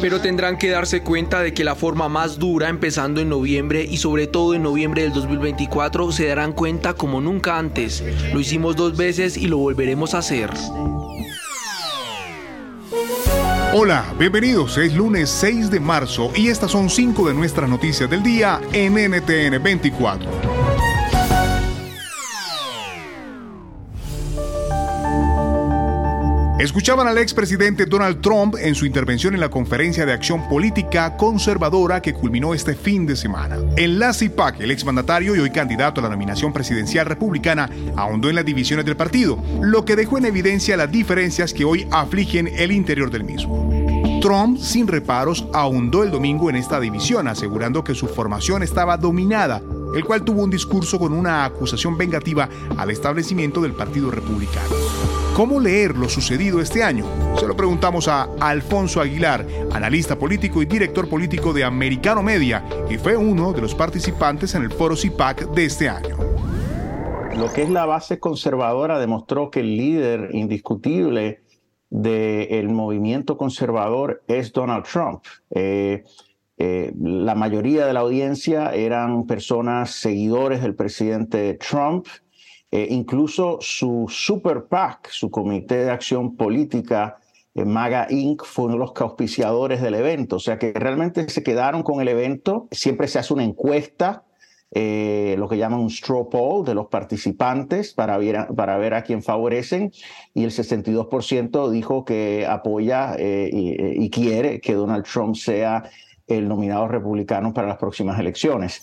Pero tendrán que darse cuenta de que la forma más dura, empezando en noviembre y sobre todo en noviembre del 2024, se darán cuenta como nunca antes. Lo hicimos dos veces y lo volveremos a hacer. Hola, bienvenidos. Es lunes 6 de marzo y estas son cinco de nuestras noticias del día en NTN 24. Escuchaban al expresidente Donald Trump en su intervención en la conferencia de acción política conservadora que culminó este fin de semana. En la CIPAC, el exmandatario y hoy candidato a la nominación presidencial republicana ahondó en las divisiones del partido, lo que dejó en evidencia las diferencias que hoy afligen el interior del mismo. Trump, sin reparos, ahondó el domingo en esta división, asegurando que su formación estaba dominada, el cual tuvo un discurso con una acusación vengativa al establecimiento del Partido Republicano. ¿Cómo leer lo sucedido este año? Se lo preguntamos a Alfonso Aguilar, analista político y director político de Americano Media, y fue uno de los participantes en el foro CIPAC de este año. Lo que es la base conservadora demostró que el líder indiscutible del movimiento conservador es Donald Trump. Eh, eh, la mayoría de la audiencia eran personas seguidores del presidente Trump, eh, incluso su Super PAC, su Comité de Acción Política, eh, MAGA Inc., fue uno de los auspiciadores del evento. O sea que realmente se quedaron con el evento. Siempre se hace una encuesta, eh, lo que llaman un straw poll de los participantes para ver, para ver a quién favorecen. Y el 62% dijo que apoya y quiere que Donald Trump sea el nominado republicano para las próximas elecciones.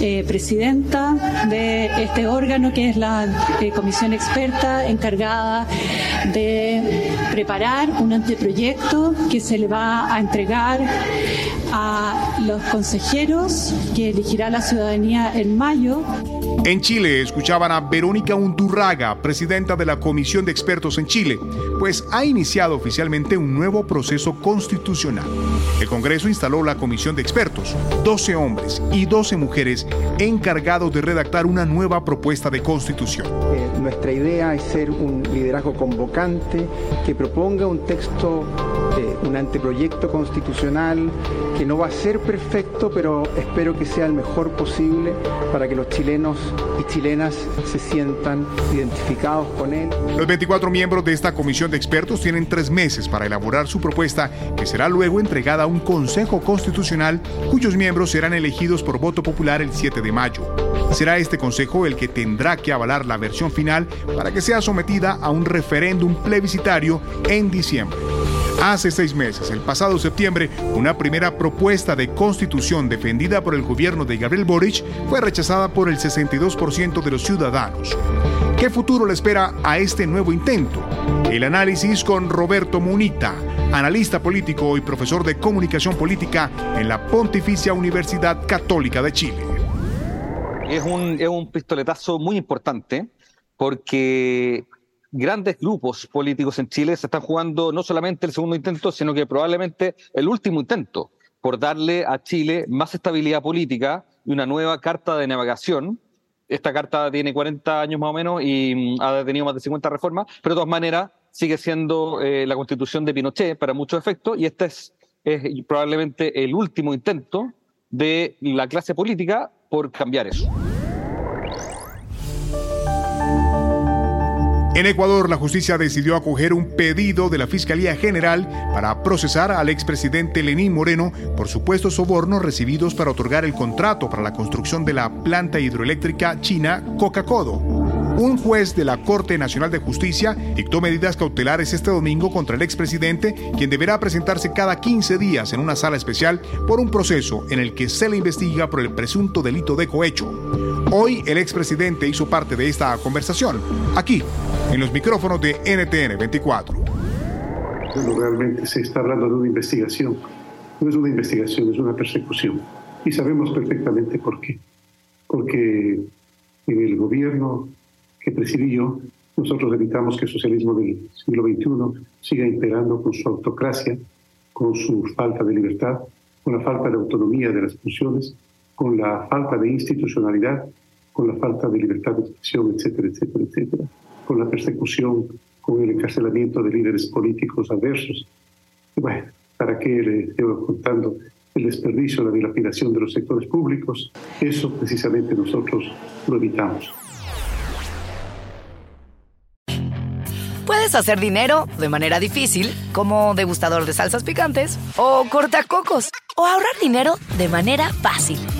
Eh, presidenta de este órgano que es la eh, comisión experta encargada de preparar un anteproyecto que se le va a entregar a los consejeros que elegirá la ciudadanía en mayo. En Chile escuchaban a Verónica Undurraga, presidenta de la Comisión de Expertos en Chile, pues ha iniciado oficialmente un nuevo proceso constitucional. El Congreso instaló la Comisión de Expertos, 12 hombres y 12 mujeres encargados de redactar una nueva propuesta de constitución. Eh, nuestra idea es ser un liderazgo convocante que proponga un texto, un anteproyecto constitucional que no va a ser perfecto, pero espero que sea el mejor posible para que los chilenos y chilenas se sientan identificados con él. Los 24 miembros de esta comisión de expertos tienen tres meses para elaborar su propuesta, que será luego entregada a un Consejo Constitucional, cuyos miembros serán elegidos por voto popular el 7 de mayo. Será este Consejo el que tendrá que avalar la versión final para que sea sometida a un referéndum plebiscitario en diciembre. Hace seis meses, el pasado septiembre, una primera propuesta de constitución defendida por el gobierno de Gabriel Boric fue rechazada por el 62% de los ciudadanos. ¿Qué futuro le espera a este nuevo intento? El análisis con Roberto Munita, analista político y profesor de comunicación política en la Pontificia Universidad Católica de Chile. Es un, es un pistoletazo muy importante porque grandes grupos políticos en Chile se están jugando no solamente el segundo intento, sino que probablemente el último intento por darle a Chile más estabilidad política y una nueva carta de navegación. Esta carta tiene 40 años más o menos y mm, ha tenido más de 50 reformas, pero de todas maneras sigue siendo eh, la constitución de Pinochet para muchos efectos y este es, es probablemente el último intento de la clase política por cambiar eso. En Ecuador, la justicia decidió acoger un pedido de la Fiscalía General para procesar al expresidente Lenín Moreno por supuestos sobornos recibidos para otorgar el contrato para la construcción de la planta hidroeléctrica china Coca-Codo. Un juez de la Corte Nacional de Justicia dictó medidas cautelares este domingo contra el expresidente, quien deberá presentarse cada 15 días en una sala especial por un proceso en el que se le investiga por el presunto delito de cohecho. Hoy el expresidente hizo parte de esta conversación, aquí, en los micrófonos de NTN 24. Bueno, realmente se está hablando de una investigación. No es una investigación, es una persecución. Y sabemos perfectamente por qué. Porque en el gobierno que presidí yo, nosotros evitamos que el socialismo del siglo XXI siga imperando con su autocracia, con su falta de libertad, con la falta de autonomía de las funciones, con la falta de institucionalidad, con la falta de libertad de expresión, etcétera, etcétera, etcétera, con la persecución, con el encarcelamiento de líderes políticos adversos. Bueno, ¿para qué le estoy contando el desperdicio, la dilapidación de los sectores públicos? Eso precisamente nosotros lo evitamos. Puedes hacer dinero de manera difícil, como degustador de salsas picantes, o cortacocos, o ahorrar dinero de manera fácil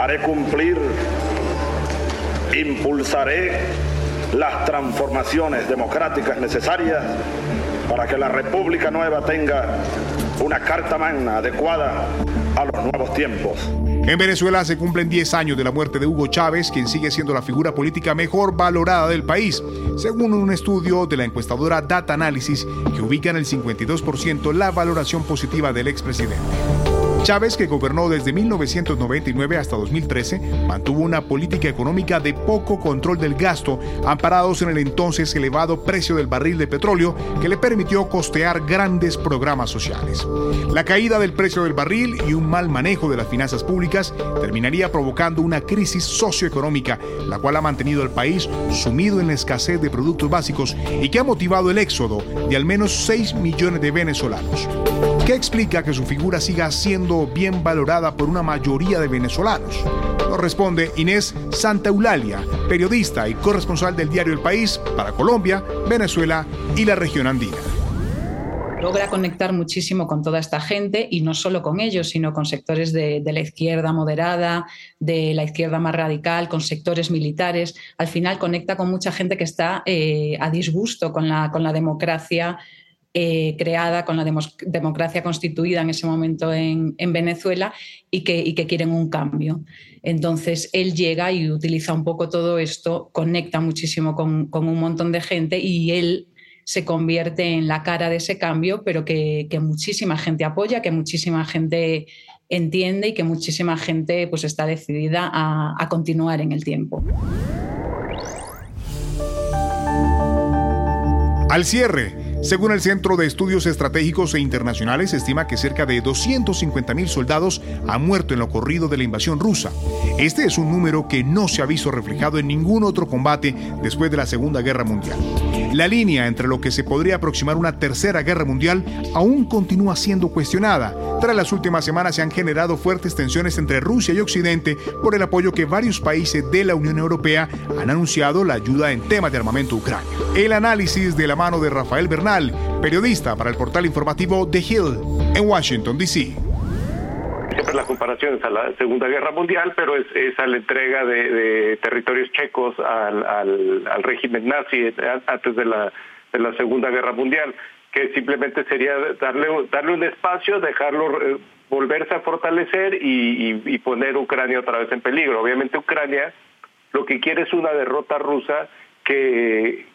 haré cumplir, impulsaré las transformaciones democráticas necesarias para que la República Nueva tenga una carta magna adecuada a los nuevos tiempos. En Venezuela se cumplen 10 años de la muerte de Hugo Chávez, quien sigue siendo la figura política mejor valorada del país, según un estudio de la encuestadora Data Analysis que ubica en el 52% la valoración positiva del expresidente. Chávez, que gobernó desde 1999 hasta 2013, mantuvo una política económica de poco control del gasto, amparados en el entonces elevado precio del barril de petróleo que le permitió costear grandes programas sociales. La caída del precio del barril y un mal manejo de las finanzas públicas terminaría provocando una crisis socioeconómica, la cual ha mantenido al país sumido en la escasez de productos básicos y que ha motivado el éxodo de al menos 6 millones de venezolanos. ¿Qué explica que su figura siga siendo bien valorada por una mayoría de venezolanos? Nos responde Inés Santa Eulalia, periodista y corresponsal del diario El País para Colombia, Venezuela y la región andina logra conectar muchísimo con toda esta gente y no solo con ellos, sino con sectores de, la izquierda moderada, de la izquierda más radical, con sectores militares. Al final conecta con mucha gente que está eh, a disgusto con la, con la democracia eh, creada, con la democracia constituida en ese momento en, Venezuela y que, quieren un cambio. Entonces, él llega y utiliza un poco todo esto, conecta muchísimo con, un montón de gente y él se convierte en la cara de ese cambio, pero que, muchísima gente apoya, que muchísima gente entiende y que muchísima gente pues, está decidida a, a continuar en el tiempo. Al cierre, según el Centro de Estudios Estratégicos e Internacionales, se estima que cerca de 250.000 soldados han muerto en lo ocurrido de la invasión rusa. Este es un número que no se ha visto reflejado en ningún otro combate después de la Segunda Guerra Mundial. La línea entre lo que se podría aproximar una tercera guerra mundial aún continúa siendo cuestionada. Tras las últimas semanas se han generado fuertes tensiones entre Rusia y Occidente por el apoyo que varios países de la Unión Europea han anunciado la ayuda en temas de armamento Ucrania. El análisis de la mano de Rafael Bernal, periodista para el portal informativo The Hill, en Washington, D.C siempre las comparaciones a la Segunda Guerra Mundial, pero es, a la entrega de, territorios checos al, régimen nazi antes de la, de la Segunda Guerra Mundial, que simplemente sería darle, darle un espacio, dejarlo eh, volverse a fortalecer y, y, poner Ucrania otra vez en peligro. Obviamente Ucrania lo que quiere es una derrota rusa que,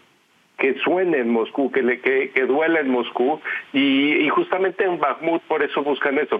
que suene en Moscú, que, le, que, que duela en Moscú, y, y justamente en Bakhmut por eso buscan eso.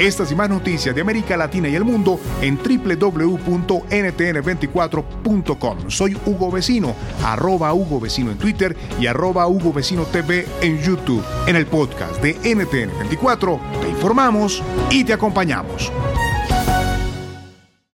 Estas y más noticias de América Latina y el mundo en www.ntn24.com. Soy Hugo Vecino, arroba Hugo Vecino en Twitter y arroba Hugo Vecino TV en YouTube. En el podcast de NTN24 te informamos y te acompañamos.